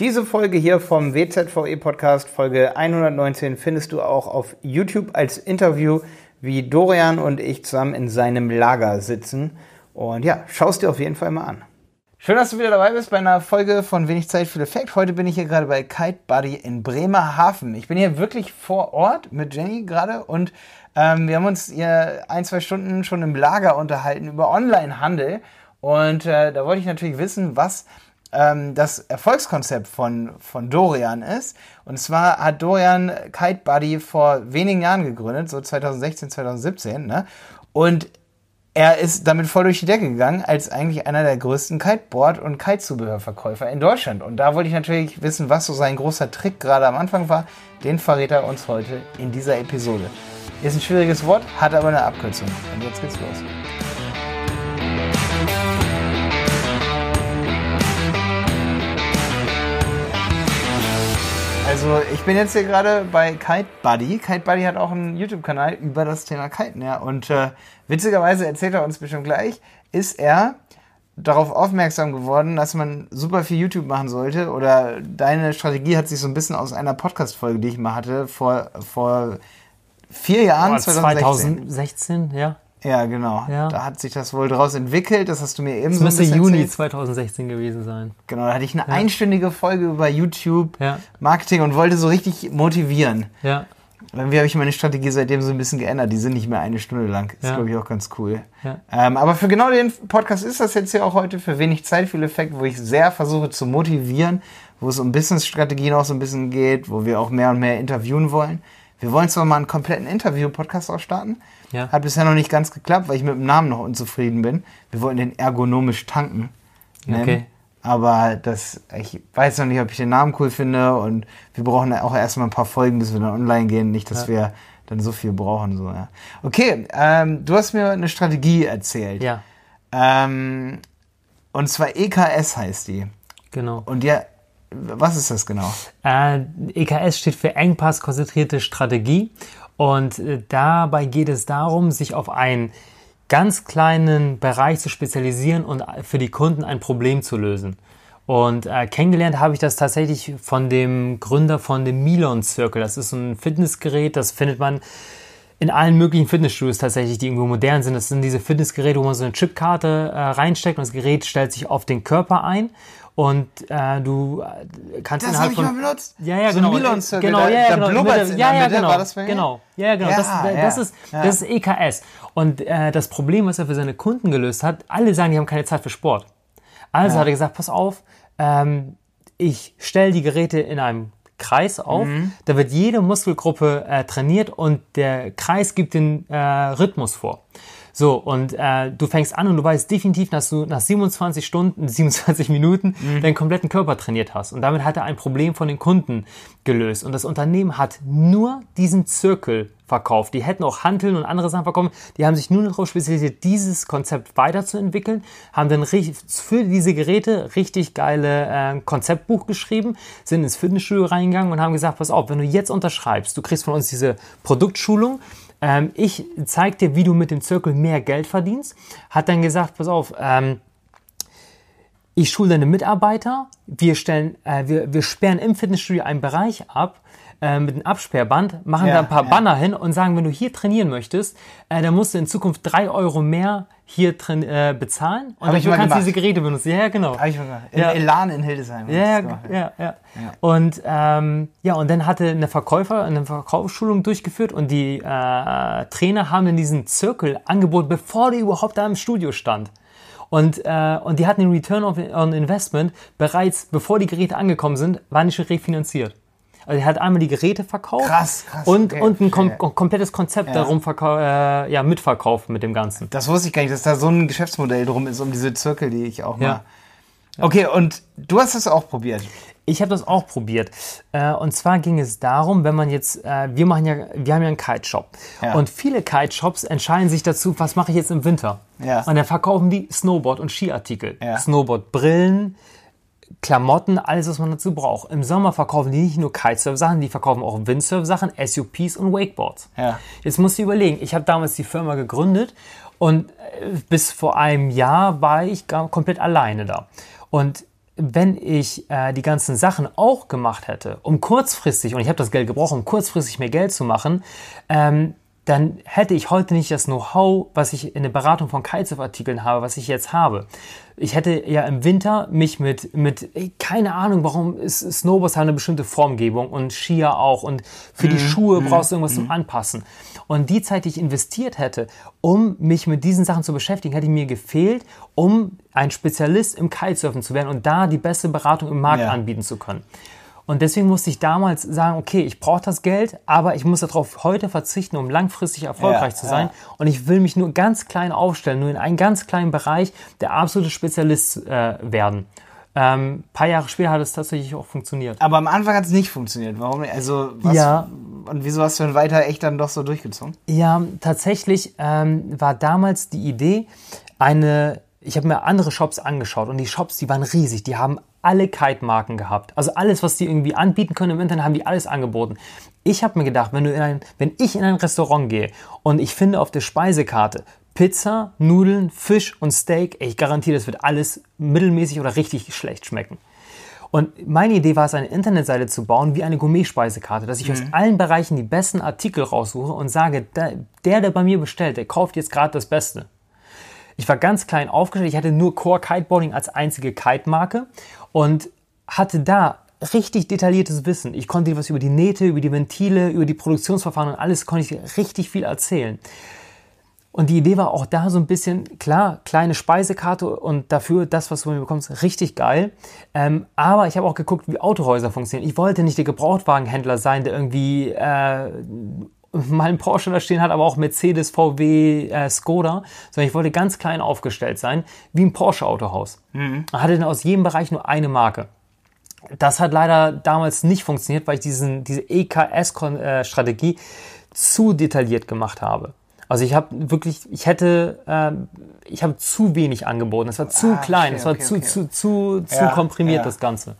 Diese Folge hier vom WZVE Podcast, Folge 119, findest du auch auf YouTube als Interview, wie Dorian und ich zusammen in seinem Lager sitzen. Und ja, schaust dir auf jeden Fall mal an. Schön, dass du wieder dabei bist bei einer Folge von Wenig Zeit für Effekt. Heute bin ich hier gerade bei Kite Buddy in Bremerhaven. Ich bin hier wirklich vor Ort mit Jenny gerade und ähm, wir haben uns hier ein, zwei Stunden schon im Lager unterhalten über Onlinehandel. Und äh, da wollte ich natürlich wissen, was ähm, das Erfolgskonzept von, von Dorian ist. Und zwar hat Dorian Kite Buddy vor wenigen Jahren gegründet, so 2016, 2017. Ne? Und er ist damit voll durch die Decke gegangen, als eigentlich einer der größten Kiteboard- und Kitezubehörverkäufer in Deutschland. Und da wollte ich natürlich wissen, was so sein großer Trick gerade am Anfang war. Den verrät er uns heute in dieser Episode. Ist ein schwieriges Wort, hat aber eine Abkürzung. Und jetzt geht's los. Also ich bin jetzt hier gerade bei Kite Buddy. Kite Buddy hat auch einen YouTube-Kanal über das Thema Kiten. Ja. Und äh, witzigerweise erzählt er uns bestimmt gleich, ist er darauf aufmerksam geworden, dass man super viel YouTube machen sollte. Oder deine Strategie hat sich so ein bisschen aus einer Podcast-Folge, die ich mal hatte, vor, vor vier Jahren, oh, 2016. 2016, ja. Ja, genau. Ja. Da hat sich das wohl daraus entwickelt. Das hast du mir eben das so müsste Juni erzählt. 2016 gewesen sein. Genau, da hatte ich eine ja. einstündige Folge über YouTube ja. Marketing und wollte so richtig motivieren. Ja. Irgendwie habe ich meine Strategie seitdem so ein bisschen geändert. Die sind nicht mehr eine Stunde lang. Ist, glaube ich, auch ganz cool. Ja. Ähm, aber für genau den Podcast ist das jetzt hier auch heute für wenig Zeit, viel Effekt, wo ich sehr versuche zu motivieren, wo es um Business-Strategien auch so ein bisschen geht, wo wir auch mehr und mehr interviewen wollen. Wir wollen zwar mal einen kompletten Interview-Podcast auch starten. Ja. Hat bisher noch nicht ganz geklappt, weil ich mit dem Namen noch unzufrieden bin. Wir wollten den ergonomisch tanken. Nennen. Okay. Aber das, ich weiß noch nicht, ob ich den Namen cool finde und wir brauchen auch erstmal ein paar Folgen, bis wir dann online gehen. Nicht, dass ja. wir dann so viel brauchen. So, ja. Okay, ähm, du hast mir eine Strategie erzählt. Ja. Ähm, und zwar EKS heißt die. Genau. Und ja, was ist das genau? Äh, EKS steht für Engpass konzentrierte Strategie. Und äh, dabei geht es darum, sich auf einen ganz kleinen Bereich zu spezialisieren und für die Kunden ein Problem zu lösen. Und äh, kennengelernt habe ich das tatsächlich von dem Gründer von dem Milon Circle. Das ist ein Fitnessgerät, das findet man in allen möglichen Fitnessstudios tatsächlich, die irgendwo modern sind. Das sind diese Fitnessgeräte, wo man so eine Chipkarte äh, reinsteckt und das Gerät stellt sich auf den Körper ein und äh, du äh, kannst das innerhalb von ich mal benutzt. Ja, ja, so genau. Genau, da, ja, ja, genau. Mit, ja, ja, Mitte, genau. War das genau. Ja, genau. Ja, das, ja, das, ist ja. das ist EKS. Und äh, das Problem, was er für seine Kunden gelöst hat, alle sagen, die haben keine Zeit für Sport. Also ja. hat er gesagt, pass auf, ähm, ich stelle die Geräte in einem Kreis auf. Mhm. Da wird jede Muskelgruppe äh, trainiert und der Kreis gibt den äh, Rhythmus vor. So, und äh, du fängst an und du weißt definitiv, dass du nach 27 Stunden, 27 Minuten mhm. deinen kompletten Körper trainiert hast. Und damit hat er ein Problem von den Kunden gelöst. Und das Unternehmen hat nur diesen Zirkel verkauft. Die hätten auch Handeln und andere Sachen verkauft. Die haben sich nur darauf spezialisiert, dieses Konzept weiterzuentwickeln, haben dann für diese Geräte richtig geile äh, Konzeptbuch geschrieben, sind ins Fitnessstudio reingegangen und haben gesagt, pass auf, wenn du jetzt unterschreibst, du kriegst von uns diese Produktschulung, ähm, ich zeige dir, wie du mit dem Zirkel mehr Geld verdienst. Hat dann gesagt, pass auf, ähm, ich schule deine Mitarbeiter, wir, stellen, äh, wir, wir sperren im Fitnessstudio einen Bereich ab, äh, mit einem Absperrband, machen ja, da ein paar ja. Banner hin und sagen, wenn du hier trainieren möchtest, äh, dann musst du in Zukunft drei Euro mehr hier drin äh, bezahlen und dann kannst du diese Geräte benutzen. Ja, genau. Hab ich mal gemacht. In ja. Elan in Hildesheim. Ja, ja, ja, ja, Und ähm, ja, und dann hatte eine Verkäufer eine Verkaufsschulung durchgeführt und die äh, Trainer haben dann diesen Zirkel angeboten, bevor die überhaupt da im Studio stand. Und, äh, und die hatten den Return on Investment bereits, bevor die Geräte angekommen sind, waren die schon refinanziert. Also er hat einmal die Geräte verkauft krass, krass, und, okay. und ein kom komplettes Konzept ja. darum äh, ja, mitverkauft mit dem Ganzen. Das wusste ich gar nicht, dass da so ein Geschäftsmodell drum ist, um diese Zirkel, die ich auch mal. Ja. Okay, und du hast das auch probiert. Ich habe das auch probiert. Äh, und zwar ging es darum, wenn man jetzt, äh, wir machen ja, wir haben ja einen Kite-Shop. Ja. Und viele Kite-Shops entscheiden sich dazu, was mache ich jetzt im Winter? Ja. Und dann verkaufen die Snowboard- und Skiartikel. Ja. Snowboard-Brillen, Klamotten, alles, was man dazu braucht. Im Sommer verkaufen die nicht nur Kitesurf-Sachen, die verkaufen auch Windsurf-Sachen, SUPs und Wakeboards. Ja. Jetzt musst du überlegen, ich habe damals die Firma gegründet und äh, bis vor einem Jahr war ich komplett alleine da. Und wenn ich äh, die ganzen Sachen auch gemacht hätte, um kurzfristig, und ich habe das Geld gebraucht, um kurzfristig mehr Geld zu machen, ähm, dann hätte ich heute nicht das Know-how, was ich in der Beratung von Kitesurf-Artikeln habe, was ich jetzt habe. Ich hätte ja im Winter mich mit, mit keine Ahnung, warum ist Snowboards haben eine bestimmte Formgebung und Skier auch und für die mhm. Schuhe mhm. brauchst du irgendwas zum mhm. Anpassen. Und die Zeit, die ich investiert hätte, um mich mit diesen Sachen zu beschäftigen, hätte mir gefehlt, um ein Spezialist im Kitesurfen zu werden und da die beste Beratung im Markt ja. anbieten zu können. Und deswegen musste ich damals sagen, okay, ich brauche das Geld, aber ich muss darauf heute verzichten, um langfristig erfolgreich ja, zu sein. Ja. Und ich will mich nur ganz klein aufstellen, nur in einem ganz kleinen Bereich der absolute Spezialist äh, werden. Ähm, paar Jahre später hat es tatsächlich auch funktioniert. Aber am Anfang hat es nicht funktioniert. Warum? Also was, ja. Und wieso hast du dann weiter echt dann doch so durchgezogen? Ja, tatsächlich ähm, war damals die Idee, eine ich habe mir andere Shops angeschaut und die Shops, die waren riesig. Die haben alle Kite-Marken gehabt. Also alles, was die irgendwie anbieten können im Internet, haben die alles angeboten. Ich habe mir gedacht, wenn, du in ein, wenn ich in ein Restaurant gehe und ich finde auf der Speisekarte Pizza, Nudeln, Fisch und Steak, ich garantiere, das wird alles mittelmäßig oder richtig schlecht schmecken. Und meine Idee war es, eine Internetseite zu bauen wie eine Gourmet-Speisekarte, dass ich mhm. aus allen Bereichen die besten Artikel raussuche und sage, der, der bei mir bestellt, der kauft jetzt gerade das Beste. Ich war ganz klein aufgestellt. Ich hatte nur Core Kiteboarding als einzige Kite-Marke und hatte da richtig detailliertes Wissen. Ich konnte dir was über die Nähte, über die Ventile, über die Produktionsverfahren und alles konnte ich richtig viel erzählen. Und die Idee war auch da so ein bisschen, klar, kleine Speisekarte und dafür das, was du mir bekommst, richtig geil. Ähm, aber ich habe auch geguckt, wie Autohäuser funktionieren. Ich wollte nicht der Gebrauchtwagenhändler sein, der irgendwie äh, mal einen Porsche da stehen hat, aber auch Mercedes, VW, äh, Skoda, sondern ich wollte ganz klein aufgestellt sein, wie ein Porsche-Autohaus. Mhm. Hatte dann aus jedem Bereich nur eine Marke. Das hat leider damals nicht funktioniert, weil ich diesen, diese EKS-Strategie zu detailliert gemacht habe. Also ich habe wirklich, ich hätte, äh, ich habe zu wenig angeboten. Es war zu ah, klein, es war okay, zu, okay. zu, zu, zu ja, komprimiert ja. das Ganze.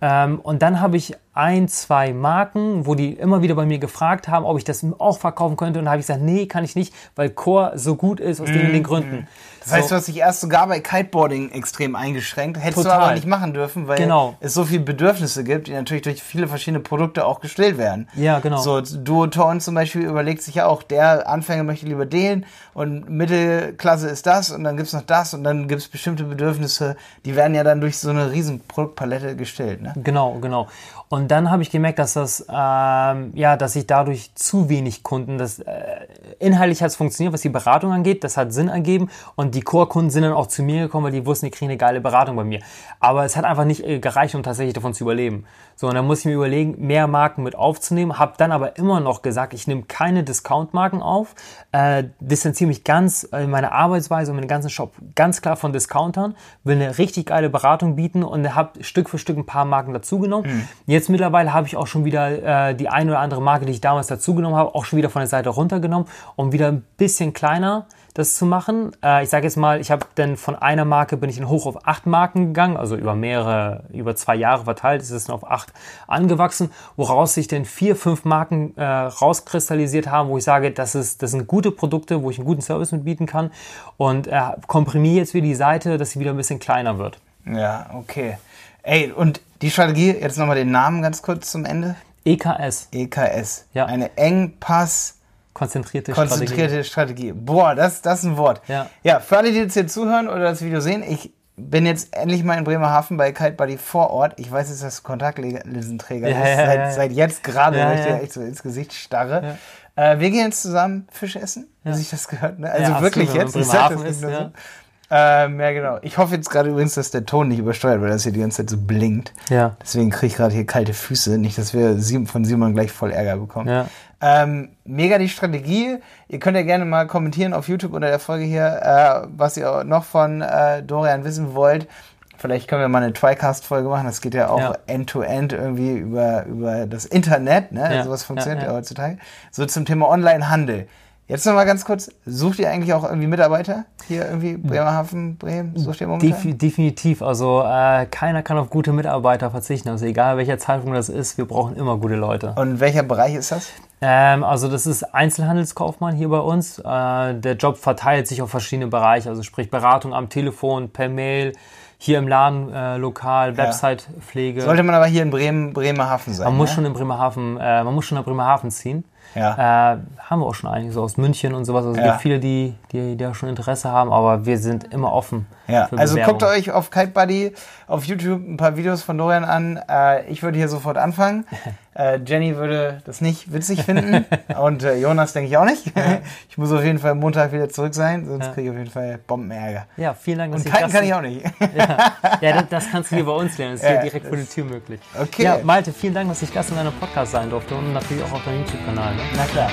Ähm, und dann habe ich ein, zwei Marken, wo die immer wieder bei mir gefragt haben, ob ich das auch verkaufen könnte. Und da habe ich gesagt, nee, kann ich nicht, weil Core so gut ist aus mm, den, den Gründen. Mm. Das heißt, du hast dich erst sogar bei Kiteboarding extrem eingeschränkt. Hättest Total. du aber nicht machen dürfen, weil genau. es so viele Bedürfnisse gibt, die natürlich durch viele verschiedene Produkte auch gestillt werden. Ja, genau. So Duoton zum Beispiel überlegt sich ja auch, der Anfänger möchte lieber den und Mittelklasse ist das und dann gibt's noch das und dann gibt's bestimmte Bedürfnisse, die werden ja dann durch so eine riesen Produktpalette gestellt. Ne? Genau, genau. Und dann habe ich gemerkt, dass das, ähm, ja, dass ich dadurch zu wenig Kunden, das äh, inhaltlich hat es funktioniert, was die Beratung angeht, das hat Sinn ergeben und die Core-Kunden sind dann auch zu mir gekommen, weil die wussten, die kriegen eine geile Beratung bei mir. Aber es hat einfach nicht äh, gereicht, um tatsächlich davon zu überleben. So, und dann muss ich mir überlegen, mehr Marken mit aufzunehmen, habe dann aber immer noch gesagt, ich nehme keine Discount-Marken auf, äh, distanziere mich ganz in äh, meine Arbeitsweise und meinen ganzen Shop ganz klar von Discountern, will eine richtig geile Beratung bieten und habe Stück für Stück ein paar Marken dazugenommen. Mhm. Jetzt mittlerweile habe ich auch schon wieder äh, die eine oder andere Marke, die ich damals dazugenommen habe, auch schon wieder von der Seite runtergenommen, um wieder ein bisschen kleiner das zu machen. Äh, ich sage jetzt mal, ich habe dann von einer Marke bin ich in hoch auf acht Marken gegangen, also über mehrere, über zwei Jahre verteilt ist es dann auf acht angewachsen, woraus sich dann vier, fünf Marken äh, rauskristallisiert haben, wo ich sage, das, ist, das sind gute Produkte, wo ich einen guten Service mitbieten kann und äh, komprimiere jetzt wieder die Seite, dass sie wieder ein bisschen kleiner wird. Ja, okay. Ey, und die Strategie, jetzt nochmal den Namen ganz kurz zum Ende. EKS. EKS. Ja. Eine Engpass Konzentrierte, Konzentrierte Strategie. Strategie. Boah, das, das ist ein Wort. Ja. ja, für alle, die jetzt hier zuhören oder das Video sehen, ich bin jetzt endlich mal in Bremerhaven bei Kite Buddy vor Ort. Ich weiß jetzt, dass du Kontaktlinsenträger ja, ist. Ja, seit, ja. seit, jetzt gerade, ja, weil ich dir echt so ins Gesicht starre. Äh, wir gehen jetzt zusammen Fisch essen, wie sich das gehört. Ne? Also wirklich jetzt. Ich sag das nicht nur so. Ähm, ja, genau. Ich hoffe jetzt gerade übrigens, dass der Ton nicht übersteuert, weil das hier die ganze Zeit so blinkt. Ja. Deswegen kriege ich gerade hier kalte Füße. Nicht, dass wir von Simon gleich voll Ärger bekommen. Ja. Ähm, mega die Strategie. Ihr könnt ja gerne mal kommentieren auf YouTube unter der Folge hier, äh, was ihr noch von äh, Dorian wissen wollt. Vielleicht können wir mal eine Tricast-Folge machen. Das geht ja auch end-to-end -end irgendwie über, über das Internet. Ne? Ja. Sowas funktioniert ja, ja. ja heutzutage. So zum Thema Online-Handel. Jetzt noch mal ganz kurz, sucht ihr eigentlich auch irgendwie Mitarbeiter hier irgendwie Bremerhaven, Bremen? Sucht ihr momentan? Def definitiv, also äh, keiner kann auf gute Mitarbeiter verzichten, also egal welcher Zeitpunkt das ist, wir brauchen immer gute Leute. Und welcher Bereich ist das? Ähm, also das ist Einzelhandelskaufmann hier bei uns. Äh, der Job verteilt sich auf verschiedene Bereiche, also sprich Beratung am Telefon, per Mail, hier im Laden äh, lokal, Website-Pflege. Sollte man aber hier in Bremen, Bremerhaven sein. Man muss ne? schon in Bremerhaven, äh, man muss schon nach Bremerhaven ziehen. Ja. Äh, haben wir auch schon einige, so aus München und sowas. Also es Ja. gibt viele, die, die, auch schon Interesse haben, aber wir sind immer offen. Ja, also guckt euch auf Kite Buddy auf YouTube ein paar Videos von Dorian an. Äh, ich würde hier sofort anfangen. Äh, Jenny würde das nicht witzig finden und äh, Jonas denke ich auch nicht. ich muss auf jeden Fall Montag wieder zurück sein, sonst Ja. kriege ich auf jeden Fall Bombenärger. Ja, vielen Dank, Und kiten kann ich auch nicht. Ja, das, das kannst du hier bei uns lernen. Das ist Ja, hier direkt vor der Tür möglich. Okay. Ja, Malte, vielen Dank, dass ich Gast in deinem Podcast sein durfte und natürlich auch auf deinem YouTube-Kanal. Ne? Na klar.